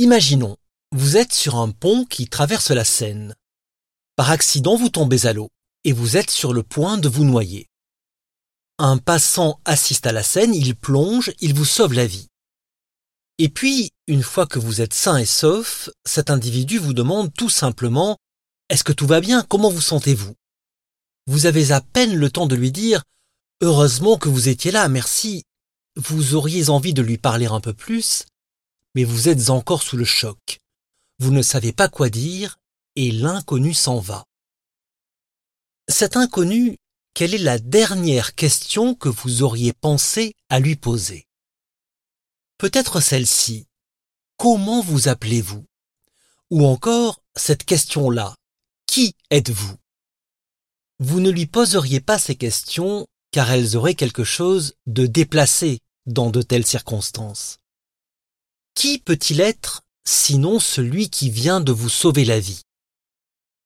Imaginons, vous êtes sur un pont qui traverse la Seine. Par accident, vous tombez à l'eau et vous êtes sur le point de vous noyer. Un passant assiste à la scène, il plonge, il vous sauve la vie. Et puis, une fois que vous êtes sain et sauf, cet individu vous demande tout simplement Est-ce que tout va bien? Comment vous sentez-vous? Vous avez à peine le temps de lui dire Heureusement que vous étiez là, merci. Vous auriez envie de lui parler un peu plus, mais vous êtes encore sous le choc. Vous ne savez pas quoi dire, et l'inconnu s'en va. Cet inconnu, quelle est la dernière question que vous auriez pensé à lui poser? Peut-être celle-ci. Comment vous appelez-vous? Ou encore cette question-là. Qui êtes-vous? Vous ne lui poseriez pas ces questions car elles auraient quelque chose de déplacé dans de telles circonstances. Qui peut-il être sinon celui qui vient de vous sauver la vie?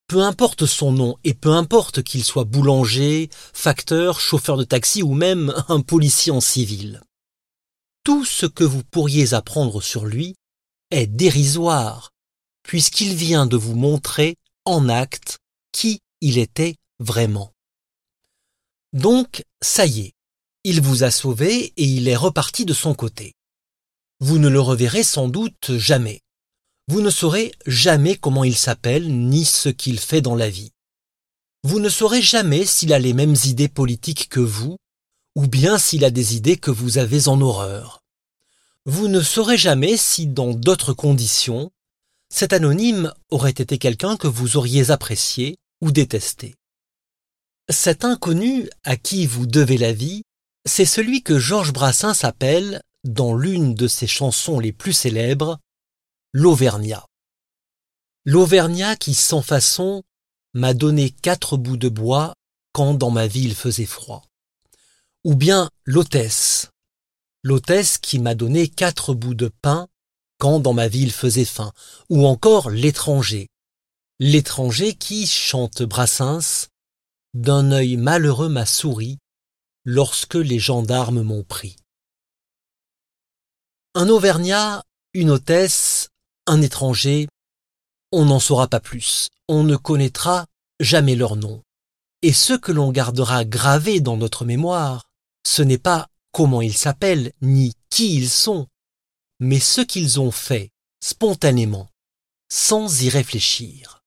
Peu importe son nom et peu importe qu'il soit boulanger, facteur, chauffeur de taxi ou même un policier en civil. Tout ce que vous pourriez apprendre sur lui est dérisoire, puisqu'il vient de vous montrer en acte qui il était vraiment. Donc, ça y est, il vous a sauvé et il est reparti de son côté. Vous ne le reverrez sans doute jamais. Vous ne saurez jamais comment il s'appelle ni ce qu'il fait dans la vie. Vous ne saurez jamais s'il a les mêmes idées politiques que vous, ou bien s'il a des idées que vous avez en horreur. Vous ne saurez jamais si, dans d'autres conditions, cet anonyme aurait été quelqu'un que vous auriez apprécié ou détesté. Cet inconnu à qui vous devez la vie, c'est celui que Georges Brassens appelle dans l'une de ses chansons les plus célèbres, l'Auvergnat. L'Auvergnat qui, sans façon, m'a donné quatre bouts de bois quand dans ma il faisait froid. Ou bien l'hôtesse. L'hôtesse qui m'a donné quatre bouts de pain quand dans ma il faisait faim. Ou encore l'étranger. L'étranger qui, chante Brassens, d'un œil malheureux m'a souri lorsque les gendarmes m'ont pris. Un Auvergnat, une hôtesse, un étranger, on n'en saura pas plus, on ne connaîtra jamais leur nom. Et ce que l'on gardera gravé dans notre mémoire, ce n'est pas comment ils s'appellent, ni qui ils sont, mais ce qu'ils ont fait, spontanément, sans y réfléchir.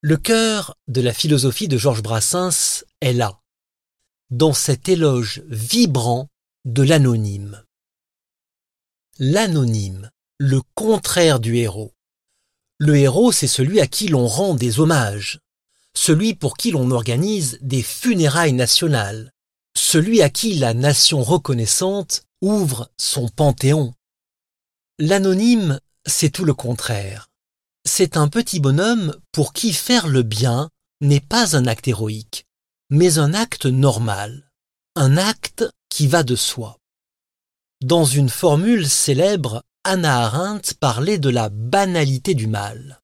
Le cœur de la philosophie de Georges Brassens est là, dans cet éloge vibrant de l'anonyme l'anonyme, le contraire du héros. Le héros, c'est celui à qui l'on rend des hommages, celui pour qui l'on organise des funérailles nationales, celui à qui la nation reconnaissante ouvre son panthéon. L'anonyme, c'est tout le contraire. C'est un petit bonhomme pour qui faire le bien n'est pas un acte héroïque, mais un acte normal, un acte qui va de soi. Dans une formule célèbre, Anna Arendt parlait de la banalité du mal.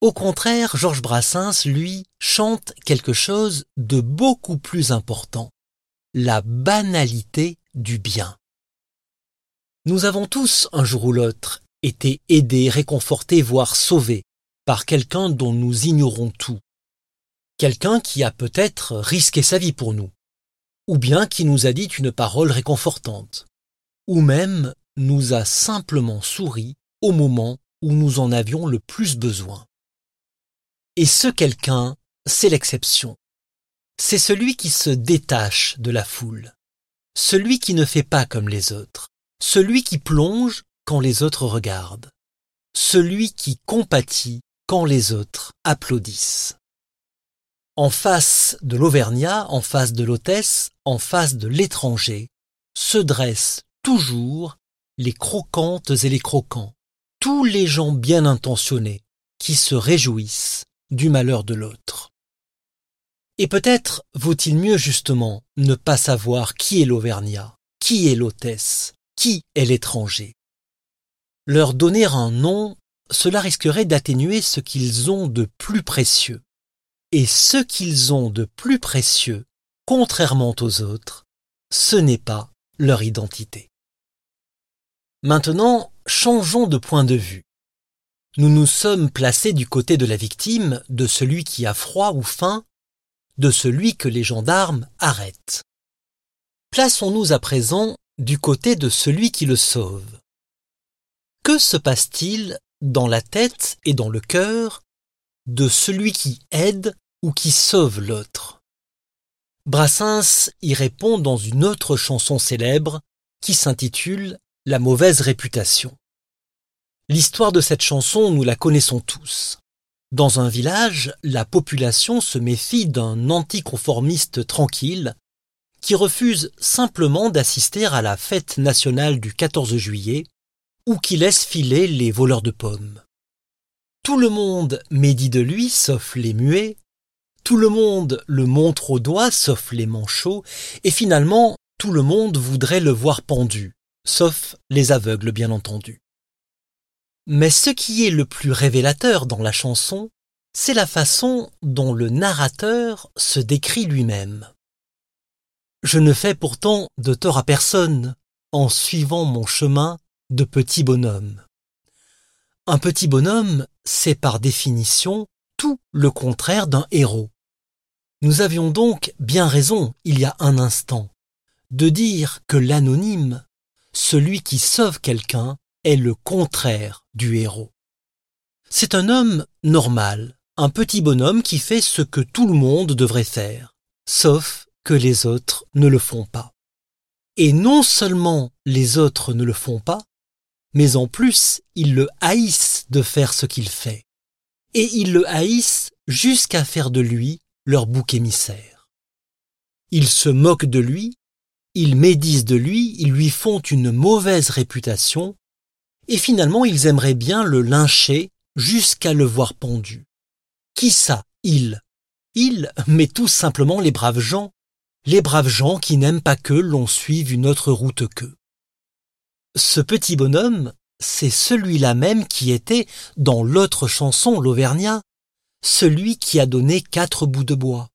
Au contraire, Georges Brassens, lui, chante quelque chose de beaucoup plus important, la banalité du bien. Nous avons tous, un jour ou l'autre, été aidés, réconfortés, voire sauvés par quelqu'un dont nous ignorons tout. Quelqu'un qui a peut-être risqué sa vie pour nous, ou bien qui nous a dit une parole réconfortante ou même nous a simplement souri au moment où nous en avions le plus besoin. Et ce quelqu'un, c'est l'exception. C'est celui qui se détache de la foule, celui qui ne fait pas comme les autres, celui qui plonge quand les autres regardent, celui qui compatit quand les autres applaudissent. En face de l'Auvergnat, en face de l'hôtesse, en face de l'étranger, se dresse toujours les croquantes et les croquants, tous les gens bien intentionnés qui se réjouissent du malheur de l'autre. Et peut-être vaut-il mieux justement ne pas savoir qui est l'Auvergnat, qui est l'hôtesse, qui est l'étranger. Leur donner un nom, cela risquerait d'atténuer ce qu'ils ont de plus précieux. Et ce qu'ils ont de plus précieux, contrairement aux autres, ce n'est pas leur identité. Maintenant, changeons de point de vue. Nous nous sommes placés du côté de la victime, de celui qui a froid ou faim, de celui que les gendarmes arrêtent. Plaçons-nous à présent du côté de celui qui le sauve. Que se passe-t-il dans la tête et dans le cœur de celui qui aide ou qui sauve l'autre? Brassens y répond dans une autre chanson célèbre qui s'intitule La mauvaise réputation. L'histoire de cette chanson, nous la connaissons tous. Dans un village, la population se méfie d'un anticonformiste tranquille qui refuse simplement d'assister à la fête nationale du 14 juillet ou qui laisse filer les voleurs de pommes. Tout le monde médit de lui, sauf les muets, tout le monde le montre au doigt, sauf les manchots, et finalement tout le monde voudrait le voir pendu, sauf les aveugles bien entendu. Mais ce qui est le plus révélateur dans la chanson, c'est la façon dont le narrateur se décrit lui-même. Je ne fais pourtant de tort à personne en suivant mon chemin de petit bonhomme. Un petit bonhomme, c'est par définition tout le contraire d'un héros. Nous avions donc bien raison, il y a un instant, de dire que l'anonyme, celui qui sauve quelqu'un, est le contraire du héros. C'est un homme normal, un petit bonhomme qui fait ce que tout le monde devrait faire, sauf que les autres ne le font pas. Et non seulement les autres ne le font pas, mais en plus ils le haïssent de faire ce qu'il fait. Et ils le haïssent jusqu'à faire de lui leur bouc émissaire. Ils se moquent de lui, ils médisent de lui, ils lui font une mauvaise réputation, et finalement ils aimeraient bien le lyncher jusqu'à le voir pendu. Qui ça, ils Ils, mais tout simplement les braves gens, les braves gens qui n'aiment pas que l'on suive une autre route qu'eux. Ce petit bonhomme, c'est celui-là même qui était, dans l'autre chanson, l'Auvergnat, celui qui a donné quatre bouts de bois,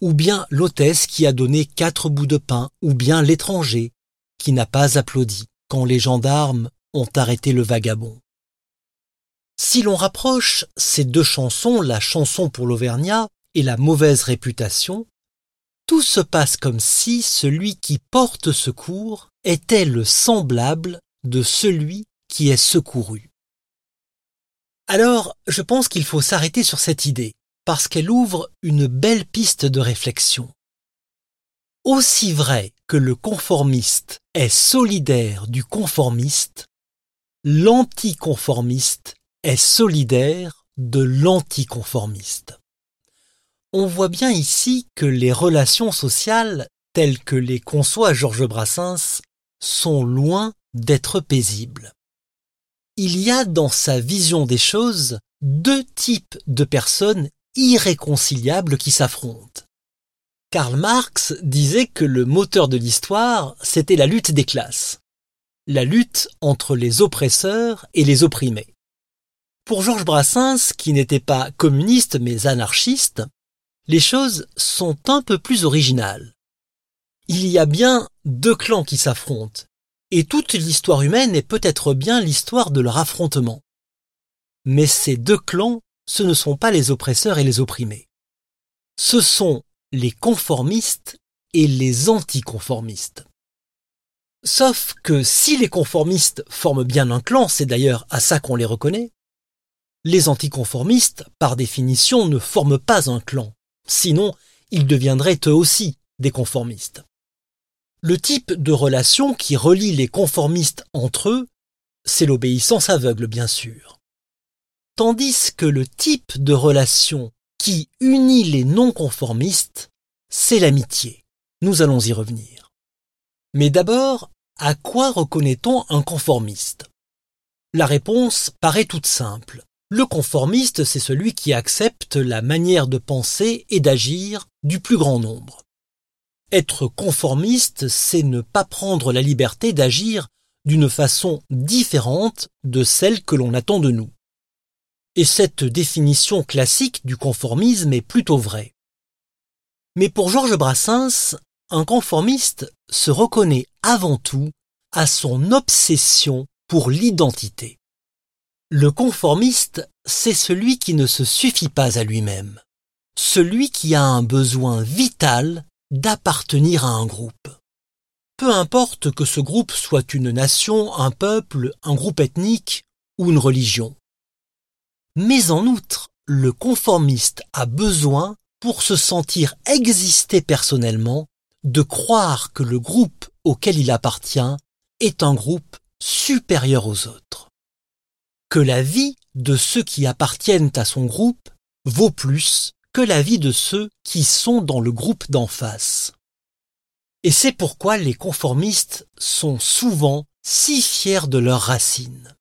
ou bien l'hôtesse qui a donné quatre bouts de pain, ou bien l'étranger qui n'a pas applaudi quand les gendarmes ont arrêté le vagabond. Si l'on rapproche ces deux chansons, la chanson pour l'Auvergnat et la mauvaise réputation, tout se passe comme si celui qui porte secours était le semblable de celui qui est secouru. Alors, je pense qu'il faut s'arrêter sur cette idée, parce qu'elle ouvre une belle piste de réflexion. Aussi vrai que le conformiste est solidaire du conformiste, l'anticonformiste est solidaire de l'anticonformiste. On voit bien ici que les relations sociales, telles que les conçoit Georges Brassens, sont loin d'être paisibles il y a dans sa vision des choses deux types de personnes irréconciliables qui s'affrontent. Karl Marx disait que le moteur de l'histoire, c'était la lutte des classes, la lutte entre les oppresseurs et les opprimés. Pour Georges Brassens, qui n'était pas communiste mais anarchiste, les choses sont un peu plus originales. Il y a bien deux clans qui s'affrontent, et toute l'histoire humaine est peut-être bien l'histoire de leur affrontement. Mais ces deux clans, ce ne sont pas les oppresseurs et les opprimés. Ce sont les conformistes et les anticonformistes. Sauf que si les conformistes forment bien un clan, c'est d'ailleurs à ça qu'on les reconnaît, les anticonformistes, par définition, ne forment pas un clan, sinon ils deviendraient eux aussi des conformistes le type de relation qui relie les conformistes entre eux, c'est l'obéissance aveugle, bien sûr. Tandis que le type de relation qui unit les non-conformistes, c'est l'amitié. Nous allons y revenir. Mais d'abord, à quoi reconnaît-on un conformiste? La réponse paraît toute simple. Le conformiste, c'est celui qui accepte la manière de penser et d'agir du plus grand nombre. Être conformiste, c'est ne pas prendre la liberté d'agir d'une façon différente de celle que l'on attend de nous. Et cette définition classique du conformisme est plutôt vraie. Mais pour Georges Brassens, un conformiste se reconnaît avant tout à son obsession pour l'identité. Le conformiste, c'est celui qui ne se suffit pas à lui-même, celui qui a un besoin vital d'appartenir à un groupe. Peu importe que ce groupe soit une nation, un peuple, un groupe ethnique ou une religion. Mais en outre, le conformiste a besoin, pour se sentir exister personnellement, de croire que le groupe auquel il appartient est un groupe supérieur aux autres. Que la vie de ceux qui appartiennent à son groupe vaut plus que la vie de ceux qui sont dans le groupe d'en face. Et c'est pourquoi les conformistes sont souvent si fiers de leurs racines.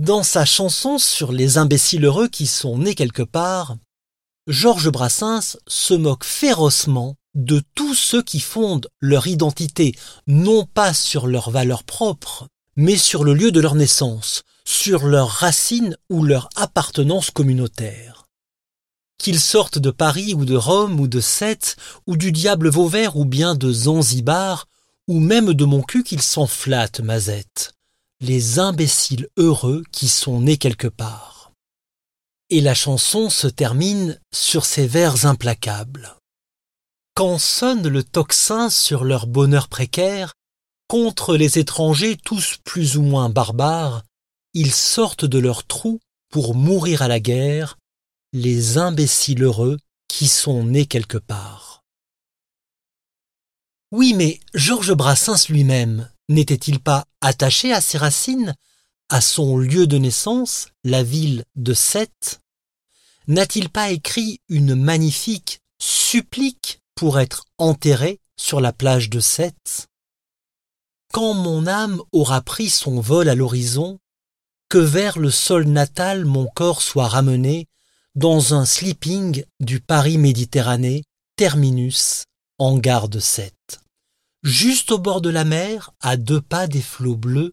Dans sa chanson sur les imbéciles heureux qui sont nés quelque part, Georges Brassens se moque férocement de tous ceux qui fondent leur identité non pas sur leurs valeurs propres, mais sur le lieu de leur naissance, sur leurs racines ou leur appartenance communautaire. Qu'ils sortent de Paris ou de Rome ou de Sète ou du diable Vauvert ou bien de Zanzibar ou même de mon cul qu'ils s'en flattent, Mazette. Les imbéciles heureux qui sont nés quelque part. Et la chanson se termine sur ces vers implacables. Quand sonne le tocsin sur leur bonheur précaire, contre les étrangers tous plus ou moins barbares, ils sortent de leur trou pour mourir à la guerre, les imbéciles heureux qui sont nés quelque part. Oui, mais Georges Brassens lui-même n'était-il pas attaché à ses racines, à son lieu de naissance, la ville de Sète? N'a-t-il pas écrit une magnifique supplique pour être enterré sur la plage de Sète? Quand mon âme aura pris son vol à l'horizon, que vers le sol natal mon corps soit ramené dans un sleeping du Paris Méditerranée, terminus, en gare de Sète. Juste au bord de la mer, à deux pas des flots bleus,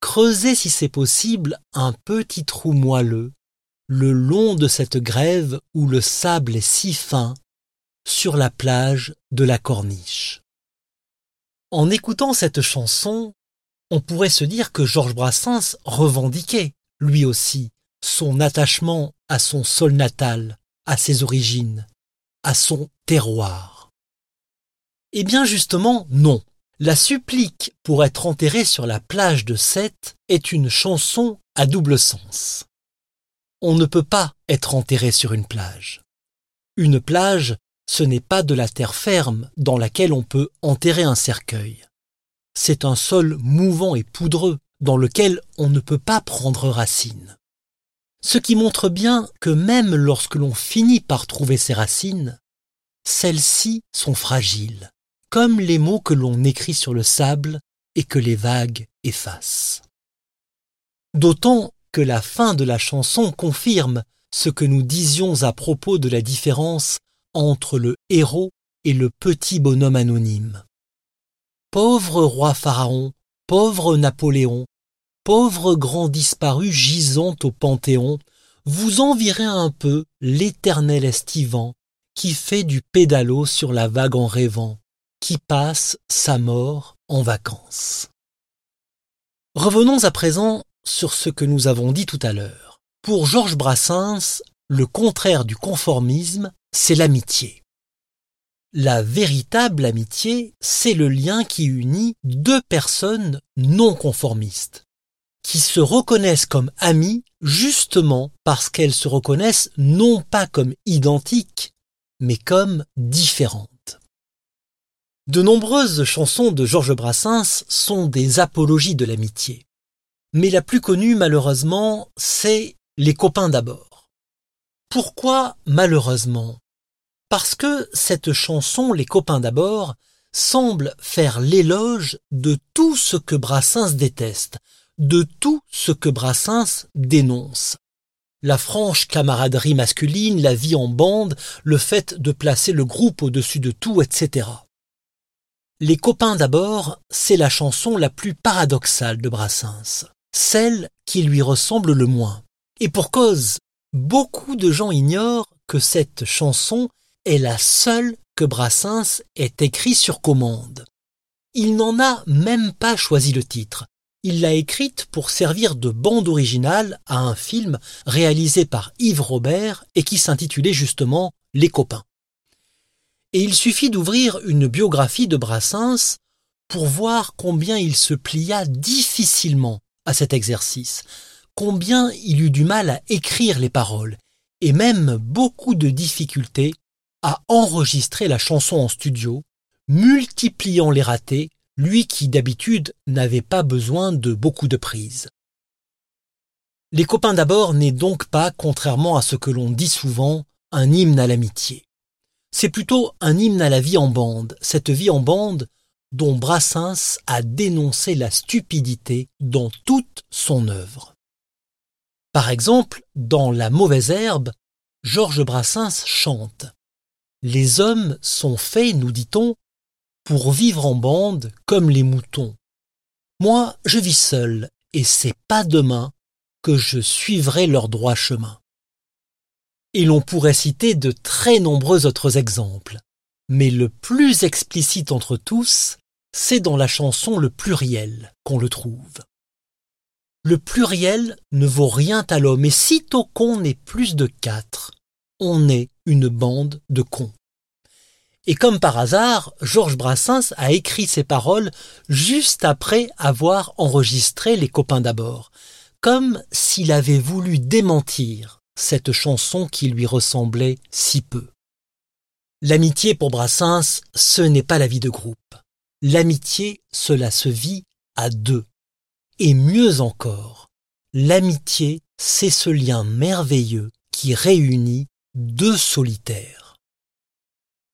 creusez si c'est possible un petit trou moelleux, le long de cette grève où le sable est si fin sur la plage de la Corniche. En écoutant cette chanson, on pourrait se dire que Georges Brassens revendiquait, lui aussi, son attachement à son sol natal, à ses origines, à son terroir. Eh bien justement, non. La supplique pour être enterré sur la plage de Sète est une chanson à double sens. On ne peut pas être enterré sur une plage. Une plage, ce n'est pas de la terre ferme dans laquelle on peut enterrer un cercueil. C'est un sol mouvant et poudreux dans lequel on ne peut pas prendre racine. Ce qui montre bien que même lorsque l'on finit par trouver ses racines, celles-ci sont fragiles, comme les mots que l'on écrit sur le sable et que les vagues effacent. D'autant que la fin de la chanson confirme ce que nous disions à propos de la différence entre le héros et le petit bonhomme anonyme. Pauvre roi Pharaon, pauvre Napoléon, pauvre grand disparu gisant au Panthéon, vous envirez un peu l'éternel estivant qui fait du pédalo sur la vague en rêvant, qui passe sa mort en vacances. Revenons à présent sur ce que nous avons dit tout à l'heure. Pour Georges Brassens, le contraire du conformisme, c'est l'amitié. La véritable amitié, c'est le lien qui unit deux personnes non conformistes, qui se reconnaissent comme amies justement parce qu'elles se reconnaissent non pas comme identiques, mais comme différentes. De nombreuses chansons de Georges Brassens sont des apologies de l'amitié. Mais la plus connue, malheureusement, c'est Les copains d'abord. Pourquoi malheureusement? Parce que cette chanson Les copains d'abord semble faire l'éloge de tout ce que Brassens déteste, de tout ce que Brassens dénonce. La franche camaraderie masculine, la vie en bande, le fait de placer le groupe au-dessus de tout, etc. Les copains d'abord, c'est la chanson la plus paradoxale de Brassens, celle qui lui ressemble le moins. Et pour cause, beaucoup de gens ignorent que cette chanson est la seule que Brassens ait écrit sur commande. Il n'en a même pas choisi le titre. il l'a écrite pour servir de bande originale à un film réalisé par Yves Robert et qui s'intitulait justement Les copains. Et il suffit d'ouvrir une biographie de Brassens pour voir combien il se plia difficilement à cet exercice, combien il eut du mal à écrire les paroles, et même beaucoup de difficultés à enregistrer la chanson en studio, multipliant les ratés, lui qui d'habitude n'avait pas besoin de beaucoup de prises. Les copains d'abord n'est donc pas, contrairement à ce que l'on dit souvent, un hymne à l'amitié. C'est plutôt un hymne à la vie en bande, cette vie en bande dont Brassens a dénoncé la stupidité dans toute son œuvre. Par exemple, dans La mauvaise herbe, Georges Brassens chante Les hommes sont faits, nous dit-on, pour vivre en bande comme les moutons. Moi, je vis seul, et c'est pas demain que je suivrai leur droit chemin. Et l'on pourrait citer de très nombreux autres exemples. Mais le plus explicite entre tous, c'est dans la chanson Le pluriel qu'on le trouve. Le pluriel ne vaut rien à l'homme, et sitôt qu'on est plus de quatre, on est une bande de cons. Et comme par hasard, Georges Brassens a écrit ces paroles juste après avoir enregistré Les copains d'abord, comme s'il avait voulu démentir cette chanson qui lui ressemblait si peu. L'amitié pour Brassens, ce n'est pas la vie de groupe. L'amitié, cela se vit à deux. Et mieux encore, l'amitié, c'est ce lien merveilleux qui réunit deux solitaires.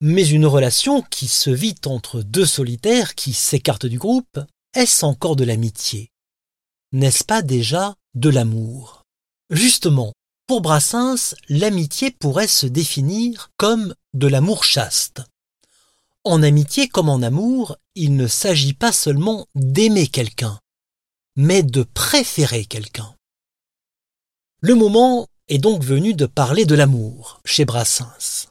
Mais une relation qui se vit entre deux solitaires qui s'écartent du groupe, est-ce encore de l'amitié? N'est-ce pas déjà de l'amour? Justement, pour Brassens, l'amitié pourrait se définir comme de l'amour chaste. En amitié comme en amour, il ne s'agit pas seulement d'aimer quelqu'un, mais de préférer quelqu'un. Le moment est donc venu de parler de l'amour chez Brassens.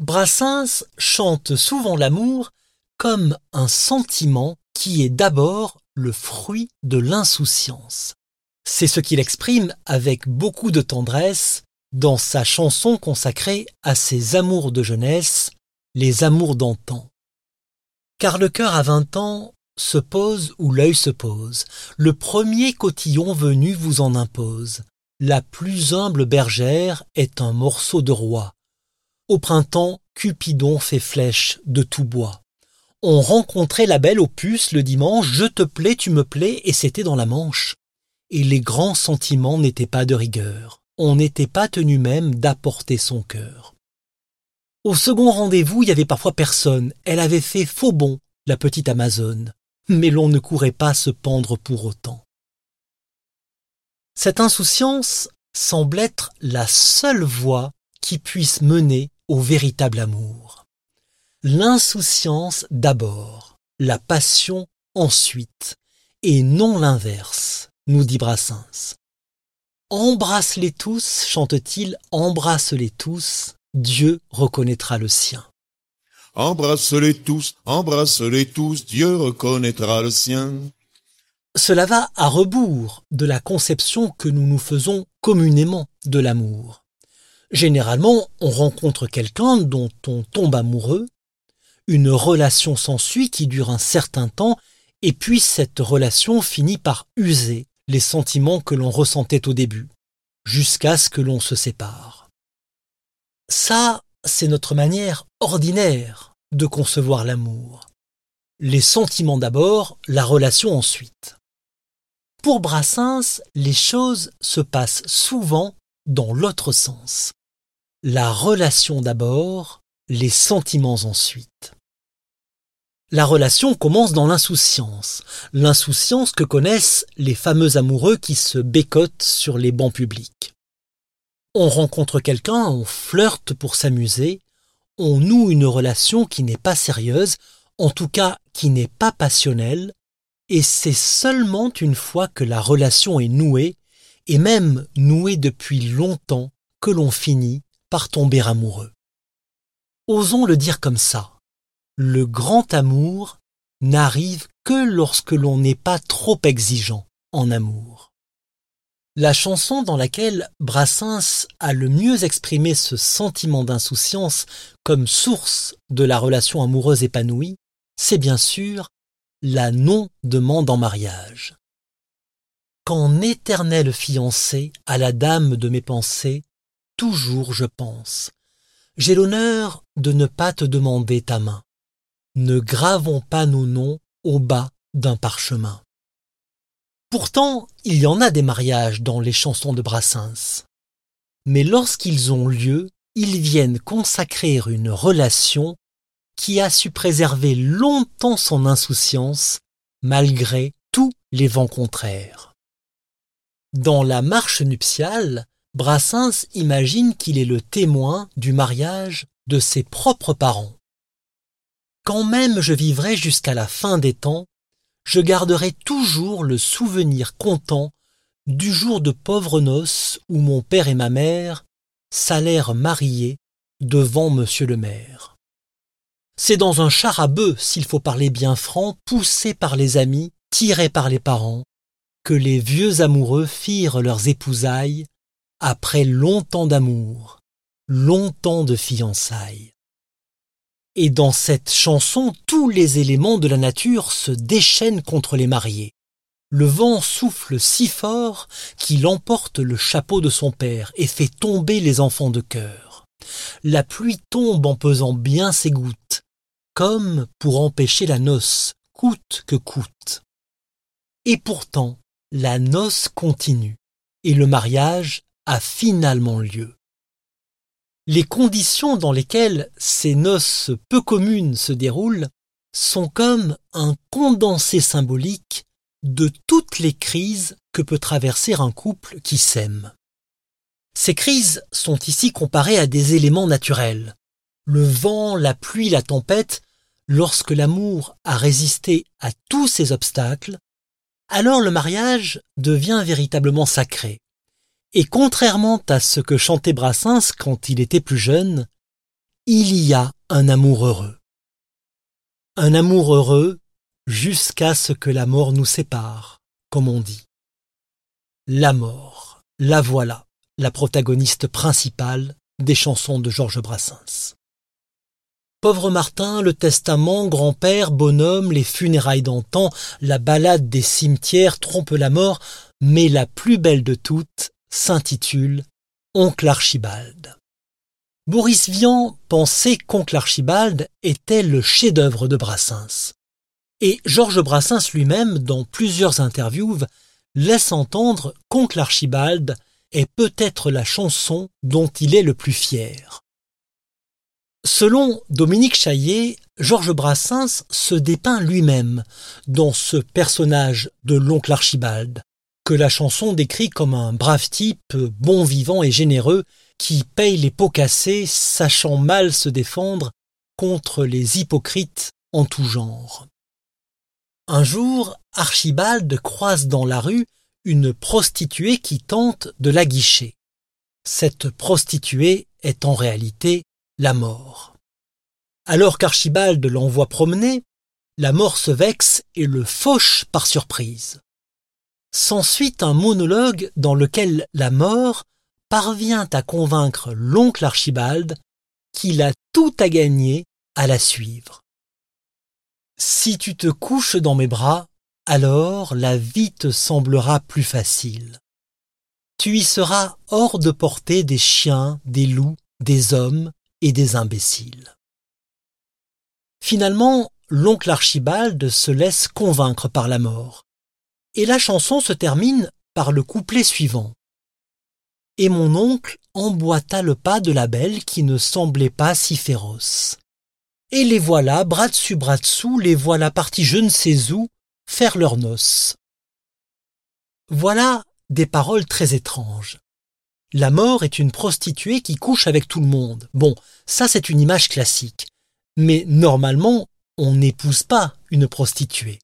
Brassens chante souvent l'amour comme un sentiment qui est d'abord le fruit de l'insouciance. C'est ce qu'il exprime avec beaucoup de tendresse dans sa chanson consacrée à ses amours de jeunesse, les amours d'antan. Car le cœur à vingt ans se pose où l'œil se pose, le premier cotillon venu vous en impose. La plus humble bergère est un morceau de roi. Au printemps, Cupidon fait flèche de tout bois. On rencontrait la belle puces le dimanche, je te plais, tu me plais, et c'était dans la Manche. Et les grands sentiments n'étaient pas de rigueur. On n'était pas tenu même d'apporter son cœur. Au second rendez-vous, il y avait parfois personne. Elle avait fait faux bon, la petite Amazone. Mais l'on ne courait pas se pendre pour autant. Cette insouciance semble être la seule voie qui puisse mener au véritable amour. L'insouciance d'abord, la passion ensuite, et non l'inverse, nous dit Brassens. Embrasse-les tous, chante-t-il, embrasse-les tous, Dieu reconnaîtra le sien. Embrasse-les tous, embrasse-les tous, Dieu reconnaîtra le sien. Cela va à rebours de la conception que nous nous faisons communément de l'amour. Généralement, on rencontre quelqu'un dont on tombe amoureux, une relation s'ensuit qui dure un certain temps, et puis cette relation finit par user les sentiments que l'on ressentait au début, jusqu'à ce que l'on se sépare. Ça, c'est notre manière ordinaire de concevoir l'amour. Les sentiments d'abord, la relation ensuite. Pour Brassens, les choses se passent souvent dans l'autre sens la relation d'abord, les sentiments ensuite. La relation commence dans l'insouciance, l'insouciance que connaissent les fameux amoureux qui se bécotent sur les bancs publics. On rencontre quelqu'un, on flirte pour s'amuser, on noue une relation qui n'est pas sérieuse, en tout cas qui n'est pas passionnelle, et c'est seulement une fois que la relation est nouée, et même nouée depuis longtemps, que l'on finit par tomber amoureux. Osons le dire comme ça. Le grand amour n'arrive que lorsque l'on n'est pas trop exigeant en amour. La chanson dans laquelle Brassens a le mieux exprimé ce sentiment d'insouciance comme source de la relation amoureuse épanouie, c'est bien sûr la non-demande en mariage. Qu'en éternel fiancé à la dame de mes pensées, toujours je pense. J'ai l'honneur de ne pas te demander ta main. Ne gravons pas nos noms au bas d'un parchemin. Pourtant, il y en a des mariages dans les chansons de Brassens. Mais lorsqu'ils ont lieu, ils viennent consacrer une relation qui a su préserver longtemps son insouciance malgré tous les vents contraires. Dans la marche nuptiale, Brassens imagine qu'il est le témoin du mariage de ses propres parents. Quand même je vivrai jusqu'à la fin des temps, je garderai toujours le souvenir content du jour de pauvres noces où mon père et ma mère s'allèrent marier devant monsieur le maire. C'est dans un char à bœuf, s'il faut parler bien franc, poussé par les amis, tiré par les parents, que les vieux amoureux firent leurs épousailles après longtemps d'amour, longtemps de fiançailles. Et dans cette chanson, tous les éléments de la nature se déchaînent contre les mariés. Le vent souffle si fort qu'il emporte le chapeau de son père et fait tomber les enfants de cœur. La pluie tombe en pesant bien ses gouttes, comme pour empêcher la noce, coûte que coûte. Et pourtant, la noce continue, et le mariage a finalement lieu. Les conditions dans lesquelles ces noces peu communes se déroulent sont comme un condensé symbolique de toutes les crises que peut traverser un couple qui s'aime. Ces crises sont ici comparées à des éléments naturels. Le vent, la pluie, la tempête lorsque l'amour a résisté à tous ces obstacles, alors le mariage devient véritablement sacré. Et contrairement à ce que chantait Brassens quand il était plus jeune, il y a un amour heureux. Un amour heureux jusqu'à ce que la mort nous sépare, comme on dit. La mort, la voilà, la protagoniste principale des chansons de Georges Brassens. Pauvre Martin, le testament, grand-père, bonhomme, les funérailles d'antan, la balade des cimetières trompe la mort, mais la plus belle de toutes s'intitule Oncle Archibald. Boris Vian pensait qu'Oncle Archibald était le chef-d'œuvre de Brassens. Et Georges Brassens lui-même, dans plusieurs interviews, laisse entendre qu'Oncle Archibald est peut-être la chanson dont il est le plus fier. Selon Dominique Chaillet, Georges Brassens se dépeint lui-même dans ce personnage de l'oncle Archibald, que la chanson décrit comme un brave type bon vivant et généreux qui paye les pots cassés, sachant mal se défendre contre les hypocrites en tout genre. Un jour, Archibald croise dans la rue une prostituée qui tente de la guicher. Cette prostituée est en réalité la mort. Alors qu'Archibald l'envoie promener, la mort se vexe et le fauche par surprise. S'ensuit un monologue dans lequel la mort parvient à convaincre l'oncle Archibald qu'il a tout à gagner à la suivre. Si tu te couches dans mes bras, alors la vie te semblera plus facile. Tu y seras hors de portée des chiens, des loups, des hommes, et des imbéciles. Finalement, l'oncle Archibald se laisse convaincre par la mort, et la chanson se termine par le couplet suivant. Et mon oncle emboîta le pas de la belle qui ne semblait pas si féroce. Et les voilà, bras dessus, bras dessous, les voilà partis je ne sais où, faire leurs noces. Voilà des paroles très étranges. La mort est une prostituée qui couche avec tout le monde. Bon, ça c'est une image classique. Mais normalement, on n'épouse pas une prostituée.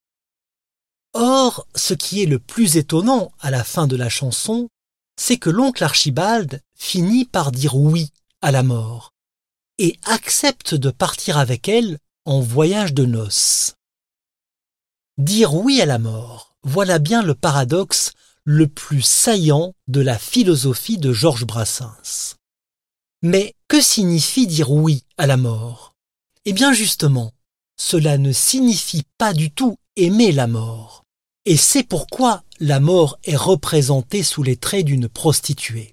Or, ce qui est le plus étonnant à la fin de la chanson, c'est que l'oncle Archibald finit par dire oui à la mort et accepte de partir avec elle en voyage de noces. Dire oui à la mort, voilà bien le paradoxe le plus saillant de la philosophie de Georges Brassens. Mais que signifie dire oui à la mort? Eh bien justement, cela ne signifie pas du tout aimer la mort. Et c'est pourquoi la mort est représentée sous les traits d'une prostituée.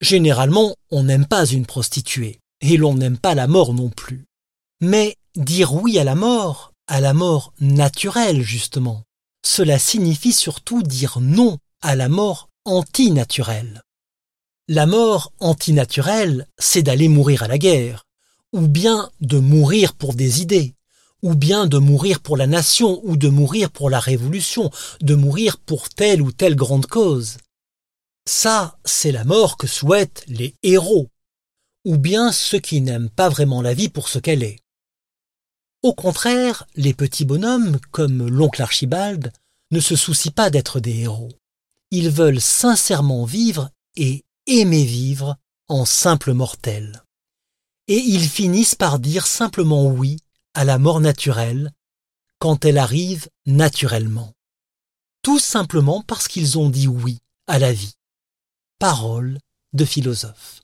Généralement, on n'aime pas une prostituée, et l'on n'aime pas la mort non plus. Mais dire oui à la mort, à la mort naturelle justement, cela signifie surtout dire non à la mort antinaturelle. La mort antinaturelle, c'est d'aller mourir à la guerre, ou bien de mourir pour des idées, ou bien de mourir pour la nation, ou de mourir pour la révolution, de mourir pour telle ou telle grande cause. Ça, c'est la mort que souhaitent les héros, ou bien ceux qui n'aiment pas vraiment la vie pour ce qu'elle est. Au contraire, les petits bonhommes, comme l'oncle Archibald, ne se soucient pas d'être des héros. Ils veulent sincèrement vivre et aimer vivre en simple mortel. Et ils finissent par dire simplement oui à la mort naturelle quand elle arrive naturellement. Tout simplement parce qu'ils ont dit oui à la vie. Parole de philosophe.